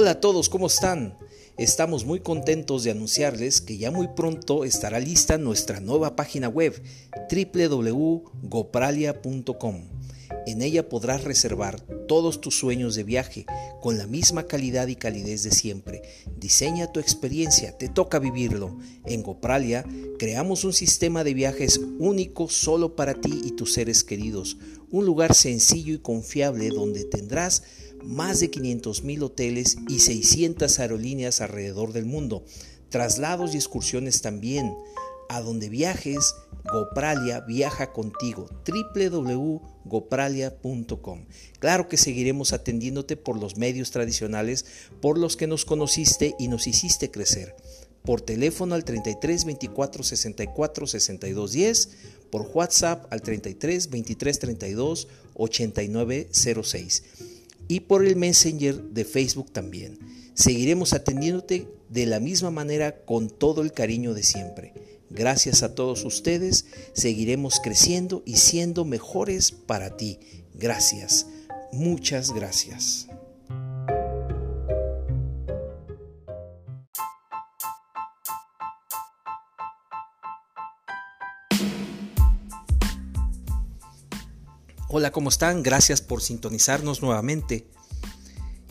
Hola a todos, ¿cómo están? Estamos muy contentos de anunciarles que ya muy pronto estará lista nuestra nueva página web www.gopralia.com. En ella podrás reservar todos tus sueños de viaje con la misma calidad y calidez de siempre. Diseña tu experiencia, te toca vivirlo. En Gopralia creamos un sistema de viajes único solo para ti y tus seres queridos. Un lugar sencillo y confiable donde tendrás más de 500.000 hoteles y 600 aerolíneas alrededor del mundo, traslados y excursiones también. A donde viajes, Gopralia viaja contigo. www.gopralia.com. Claro que seguiremos atendiéndote por los medios tradicionales por los que nos conociste y nos hiciste crecer. Por teléfono al 33 24 64 62 10, por WhatsApp al 33 23 32 89 06 y por el Messenger de Facebook también. Seguiremos atendiéndote de la misma manera con todo el cariño de siempre. Gracias a todos ustedes, seguiremos creciendo y siendo mejores para ti. Gracias, muchas gracias. Hola, ¿cómo están? Gracias por sintonizarnos nuevamente.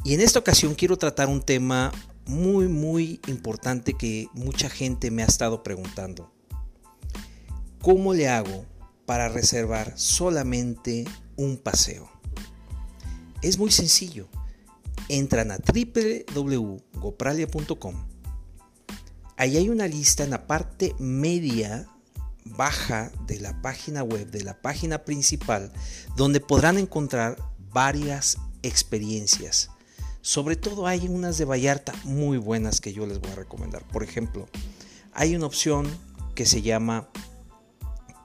Y en esta ocasión quiero tratar un tema muy, muy importante que mucha gente me ha estado preguntando. ¿Cómo le hago para reservar solamente un paseo? Es muy sencillo. Entran a www.gopralia.com. Ahí hay una lista en la parte media baja de la página web, de la página principal, donde podrán encontrar varias experiencias. Sobre todo hay unas de Vallarta muy buenas que yo les voy a recomendar. Por ejemplo, hay una opción que se llama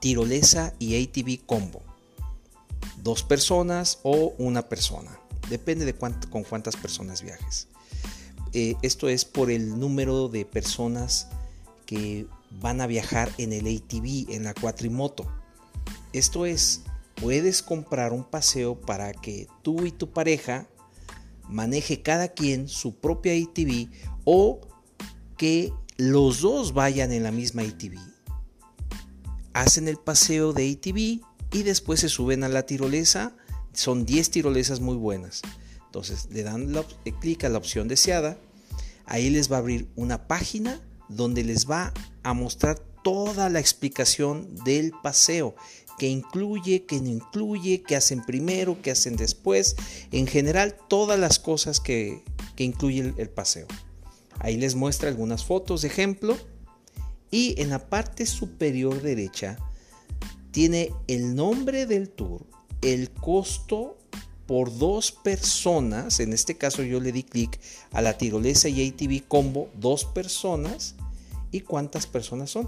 tirolesa y ATV combo. Dos personas o una persona. Depende de con cuántas personas viajes. Eh, esto es por el número de personas que van a viajar en el ATV, en la cuatrimoto. Esto es, puedes comprar un paseo para que tú y tu pareja maneje cada quien su propia ATV o que los dos vayan en la misma ATV. Hacen el paseo de ATV y después se suben a la tirolesa. Son 10 tirolesas muy buenas. Entonces le dan clic a la opción deseada. Ahí les va a abrir una página donde les va a mostrar toda la explicación del paseo, que incluye, que no incluye, que hacen primero, que hacen después, en general todas las cosas que, que incluye el, paseo. Ahí les muestra algunas fotos de ejemplo y en la parte superior derecha tiene el nombre del tour, el costo por dos personas, en este caso yo le di clic a la tirolesa y ATV combo, dos personas, y cuántas personas son.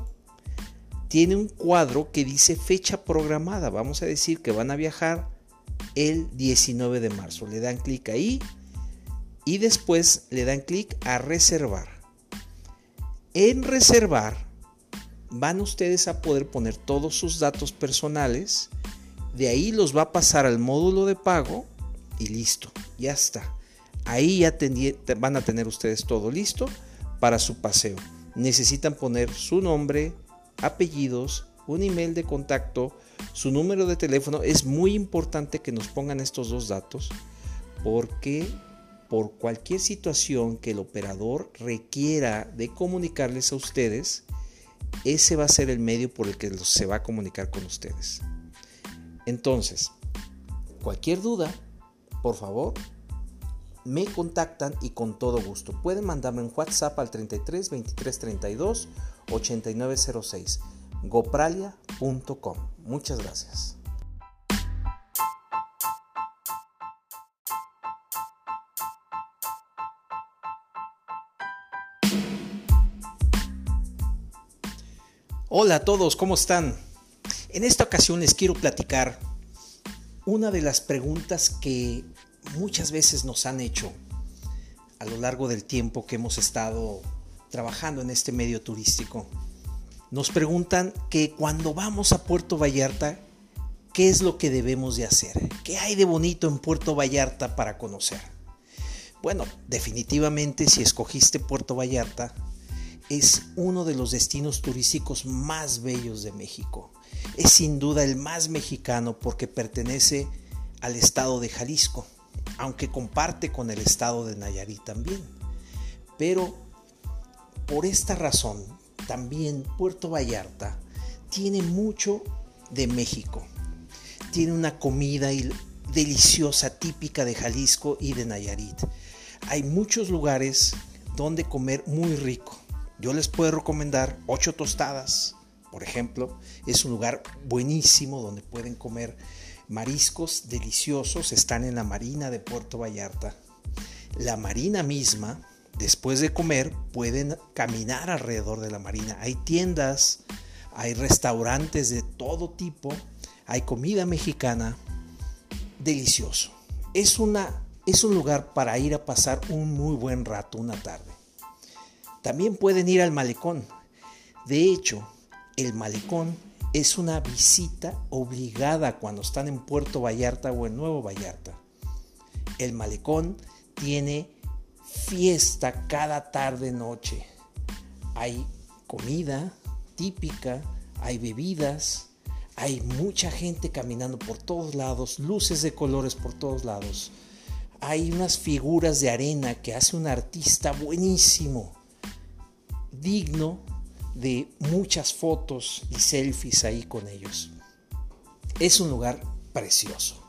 Tiene un cuadro que dice fecha programada. Vamos a decir que van a viajar el 19 de marzo. Le dan clic ahí y después le dan clic a reservar. En reservar van ustedes a poder poner todos sus datos personales. De ahí los va a pasar al módulo de pago y listo, ya está. Ahí ya van a tener ustedes todo listo para su paseo necesitan poner su nombre, apellidos, un email de contacto, su número de teléfono. Es muy importante que nos pongan estos dos datos porque por cualquier situación que el operador requiera de comunicarles a ustedes, ese va a ser el medio por el que se va a comunicar con ustedes. Entonces, cualquier duda, por favor, me contactan y con todo gusto. Pueden mandarme un WhatsApp al 33 23 32 8906 gopralia.com. Muchas gracias. Hola a todos, ¿cómo están? En esta ocasión les quiero platicar una de las preguntas que muchas veces nos han hecho a lo largo del tiempo que hemos estado trabajando en este medio turístico. Nos preguntan que cuando vamos a Puerto Vallarta, ¿qué es lo que debemos de hacer? ¿Qué hay de bonito en Puerto Vallarta para conocer? Bueno, definitivamente si escogiste Puerto Vallarta, es uno de los destinos turísticos más bellos de México. Es sin duda el más mexicano porque pertenece al estado de Jalisco, aunque comparte con el estado de Nayarit también. Pero por esta razón, también Puerto Vallarta tiene mucho de México. Tiene una comida deliciosa típica de Jalisco y de Nayarit. Hay muchos lugares donde comer muy rico. Yo les puedo recomendar Ocho Tostadas, por ejemplo. Es un lugar buenísimo donde pueden comer mariscos deliciosos. Están en la Marina de Puerto Vallarta. La Marina misma, después de comer, pueden caminar alrededor de la Marina. Hay tiendas, hay restaurantes de todo tipo, hay comida mexicana. Delicioso. Es, una, es un lugar para ir a pasar un muy buen rato, una tarde. También pueden ir al malecón. De hecho, el malecón es una visita obligada cuando están en Puerto Vallarta o en Nuevo Vallarta. El malecón tiene fiesta cada tarde noche. Hay comida típica, hay bebidas, hay mucha gente caminando por todos lados, luces de colores por todos lados. Hay unas figuras de arena que hace un artista buenísimo digno de muchas fotos y selfies ahí con ellos. Es un lugar precioso.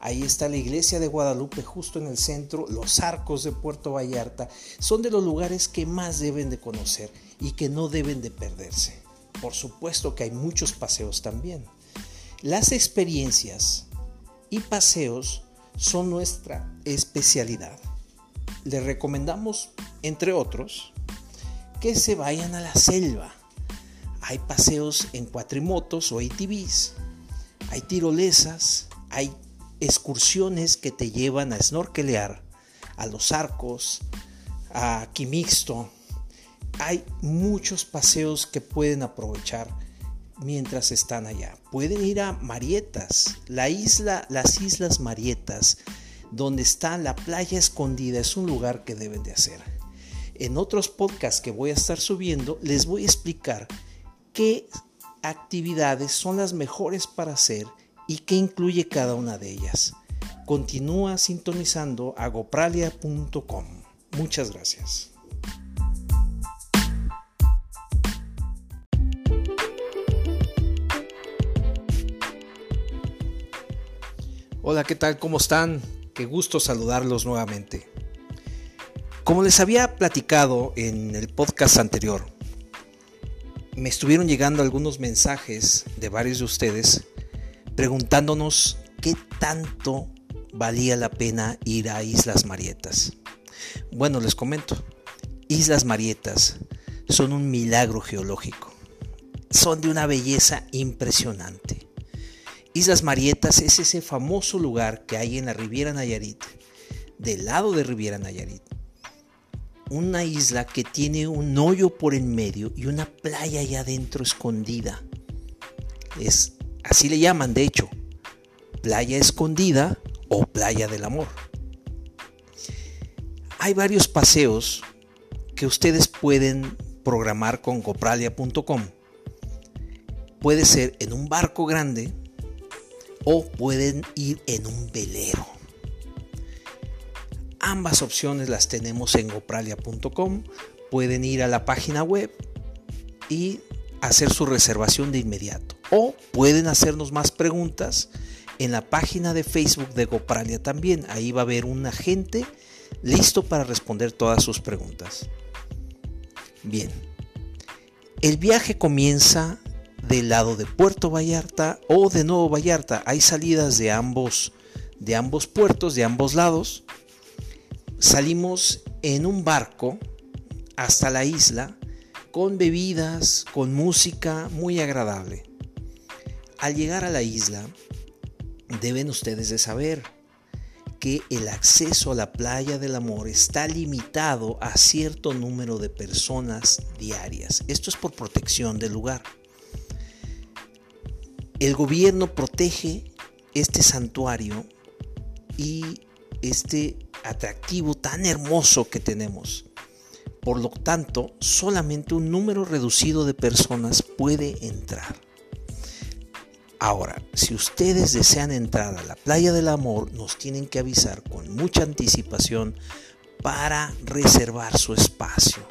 Ahí está la iglesia de Guadalupe justo en el centro, los arcos de Puerto Vallarta. Son de los lugares que más deben de conocer y que no deben de perderse. Por supuesto que hay muchos paseos también. Las experiencias y paseos son nuestra especialidad. Les recomendamos, entre otros, que se vayan a la selva. Hay paseos en cuatrimotos o ATVs, hay tirolesas, hay excursiones que te llevan a snorkelear, a los arcos, a Quimixto. Hay muchos paseos que pueden aprovechar mientras están allá. Pueden ir a Marietas, la isla, las Islas Marietas, donde está la playa escondida, es un lugar que deben de hacer en otros podcasts que voy a estar subiendo, les voy a explicar qué actividades son las mejores para hacer y qué incluye cada una de ellas. Continúa sintonizando agopralia.com. Muchas gracias. Hola, ¿qué tal? ¿Cómo están? Qué gusto saludarlos nuevamente. Como les había platicado en el podcast anterior, me estuvieron llegando algunos mensajes de varios de ustedes preguntándonos qué tanto valía la pena ir a Islas Marietas. Bueno, les comento, Islas Marietas son un milagro geológico. Son de una belleza impresionante. Islas Marietas es ese famoso lugar que hay en la Riviera Nayarit, del lado de Riviera Nayarit, una isla que tiene un hoyo por en medio y una playa allá adentro escondida. Es así le llaman, de hecho, playa escondida o playa del amor. Hay varios paseos que ustedes pueden programar con copralia.com. Puede ser en un barco grande o pueden ir en un velero. Ambas opciones las tenemos en gopralia.com. Pueden ir a la página web y hacer su reservación de inmediato. O pueden hacernos más preguntas en la página de Facebook de Gopralia también. Ahí va a haber un agente listo para responder todas sus preguntas. Bien, el viaje comienza del lado de Puerto Vallarta o de Nuevo Vallarta. Hay salidas de ambos, de ambos puertos, de ambos lados salimos en un barco hasta la isla con bebidas, con música muy agradable. Al llegar a la isla, deben ustedes de saber que el acceso a la playa del amor está limitado a cierto número de personas diarias. Esto es por protección del lugar. El gobierno protege este santuario y este atractivo tan hermoso que tenemos. Por lo tanto, solamente un número reducido de personas puede entrar. Ahora, si ustedes desean entrar a la playa del amor, nos tienen que avisar con mucha anticipación para reservar su espacio.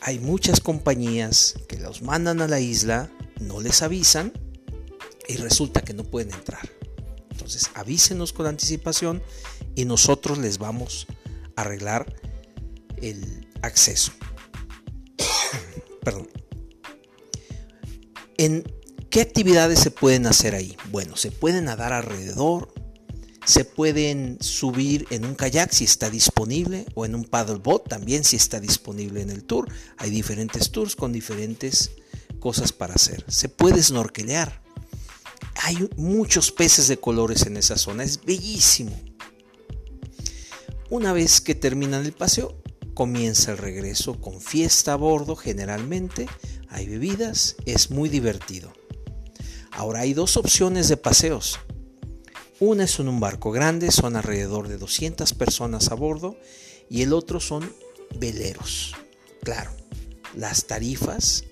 Hay muchas compañías que los mandan a la isla, no les avisan y resulta que no pueden entrar. Entonces avísenos con anticipación y nosotros les vamos a arreglar el acceso. Perdón. ¿En qué actividades se pueden hacer ahí? Bueno, se pueden nadar alrededor, se pueden subir en un kayak si está disponible o en un paddleboat también si está disponible en el tour. Hay diferentes tours con diferentes cosas para hacer. Se puede snorkelear. Hay muchos peces de colores en esa zona, es bellísimo. Una vez que terminan el paseo, comienza el regreso con fiesta a bordo generalmente, hay bebidas, es muy divertido. Ahora hay dos opciones de paseos. Una es en un barco grande, son alrededor de 200 personas a bordo, y el otro son veleros. Claro, las tarifas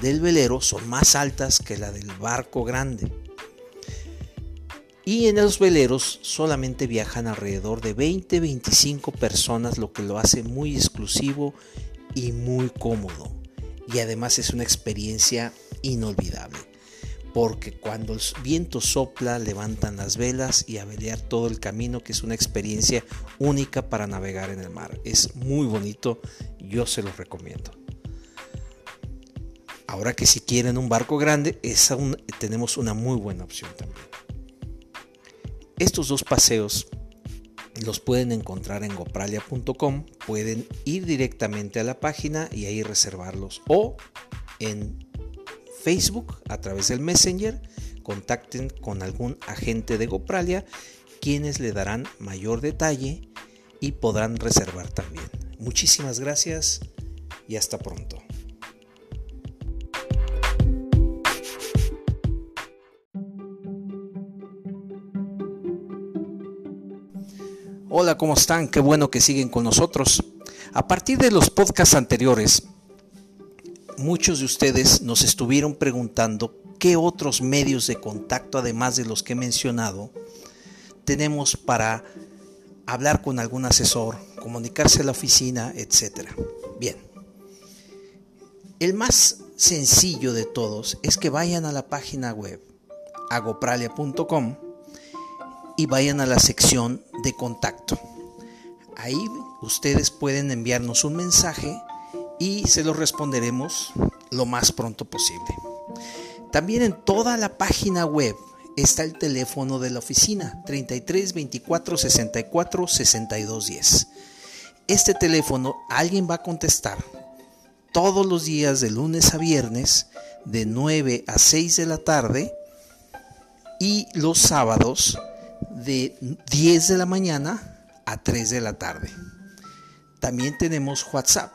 del velero son más altas que la del barco grande. Y en los veleros solamente viajan alrededor de 20-25 personas, lo que lo hace muy exclusivo y muy cómodo. Y además es una experiencia inolvidable porque cuando el viento sopla levantan las velas y a velear todo el camino, que es una experiencia única para navegar en el mar. Es muy bonito, yo se los recomiendo. Ahora que si quieren un barco grande, tenemos una muy buena opción también. Estos dos paseos los pueden encontrar en gopralia.com, pueden ir directamente a la página y ahí reservarlos o en Facebook a través del Messenger, contacten con algún agente de Gopralia, quienes le darán mayor detalle y podrán reservar también. Muchísimas gracias y hasta pronto. Hola, ¿cómo están? Qué bueno que siguen con nosotros. A partir de los podcasts anteriores, muchos de ustedes nos estuvieron preguntando qué otros medios de contacto, además de los que he mencionado, tenemos para hablar con algún asesor, comunicarse a la oficina, etc. Bien, el más sencillo de todos es que vayan a la página web agopralia.com y vayan a la sección de contacto. Ahí ustedes pueden enviarnos un mensaje y se lo responderemos lo más pronto posible. También en toda la página web está el teléfono de la oficina 33 24 64 62 10. Este teléfono alguien va a contestar todos los días de lunes a viernes de 9 a 6 de la tarde y los sábados de 10 de la mañana a 3 de la tarde. También tenemos WhatsApp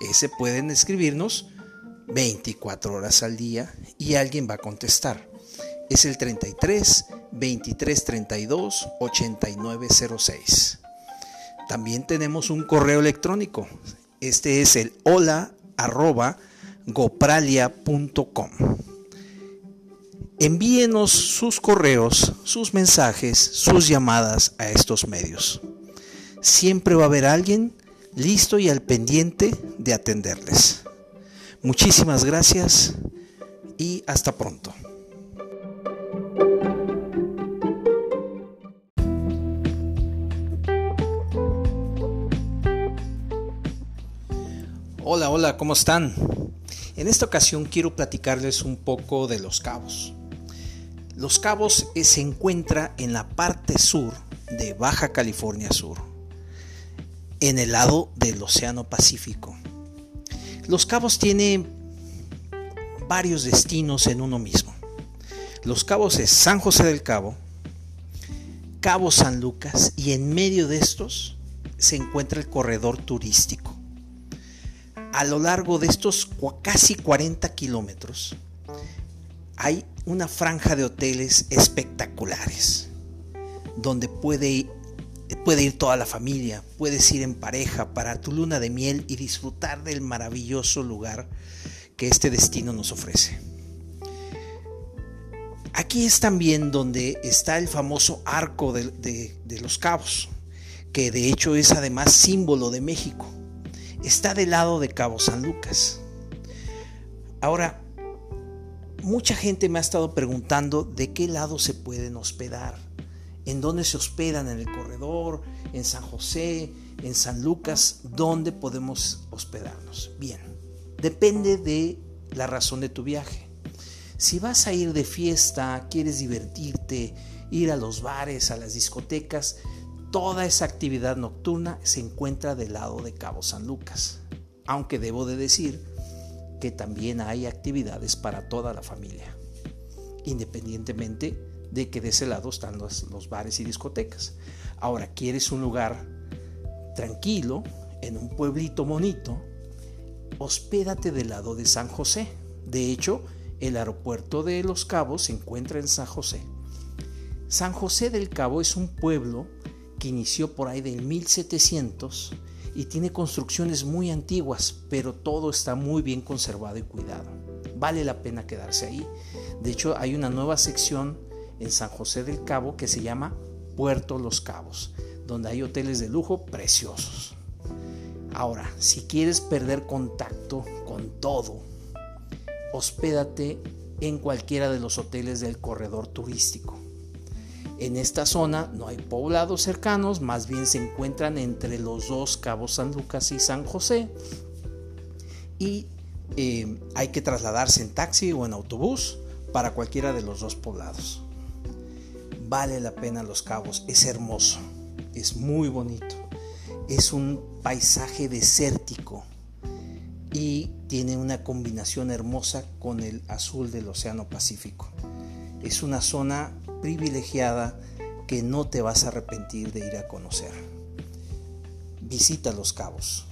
ese pueden escribirnos 24 horas al día y alguien va a contestar. Es el 33 23 32 8906. También tenemos un correo electrónico. Este es el hola arroba gopralia.com. Envíenos sus correos, sus mensajes, sus llamadas a estos medios. Siempre va a haber alguien listo y al pendiente de atenderles. Muchísimas gracias y hasta pronto. Hola, hola, ¿cómo están? En esta ocasión quiero platicarles un poco de Los Cabos. Los Cabos se encuentra en la parte sur de Baja California Sur en el lado del Océano Pacífico. Los Cabos tiene varios destinos en uno mismo. Los Cabos es San José del Cabo, Cabo San Lucas y en medio de estos se encuentra el corredor turístico. A lo largo de estos casi 40 kilómetros hay una franja de hoteles espectaculares donde puede ir toda la familia, puedes ir en pareja para tu luna de miel y disfrutar del maravilloso lugar que este destino nos ofrece. Aquí es también donde está el famoso arco de, los cabos, que de hecho es además símbolo de México. Está del lado de Cabo San Lucas. Ahora, mucha gente me ha estado preguntando de qué lado se pueden hospedar, en dónde se hospedan, en el corredor, en San José, en San Lucas, dónde podemos hospedarnos. Bien, depende de la razón de tu viaje. Si vas a ir de fiesta, quieres divertirte, ir a los bares, a las discotecas, toda esa actividad nocturna se encuentra del lado de Cabo San Lucas. Aunque debo de decir que también hay actividades para toda la familia, independientemente de que de ese lado están los, los bares y discotecas. Ahora, ¿quieres un lugar tranquilo, en un pueblito bonito? Hospédate del lado de San José. De hecho, el aeropuerto de Los Cabos se encuentra en San José. San José del Cabo es un pueblo que inició por ahí del 1700 y tiene construcciones muy antiguas, pero todo está muy bien conservado y cuidado. Vale la pena quedarse ahí. De hecho, hay una nueva sección en San José del Cabo que se llama Puerto Los Cabos, donde hay hoteles de lujo preciosos. Ahora, si quieres perder contacto con todo, hospédate en cualquiera de los hoteles del corredor turístico. En esta zona no hay poblados cercanos, más bien se encuentran entre los dos cabos San Lucas y San José. Y eh, hay que trasladarse en taxi o en autobús para cualquiera de los dos poblados. Vale la pena Los Cabos, es hermoso, es muy bonito, es un paisaje desértico y tiene una combinación hermosa con el azul del Océano Pacífico. Es una zona privilegiada que no te vas a arrepentir de ir a conocer. Visita Los Cabos.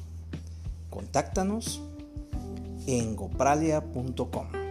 Contáctanos en gopralia.com.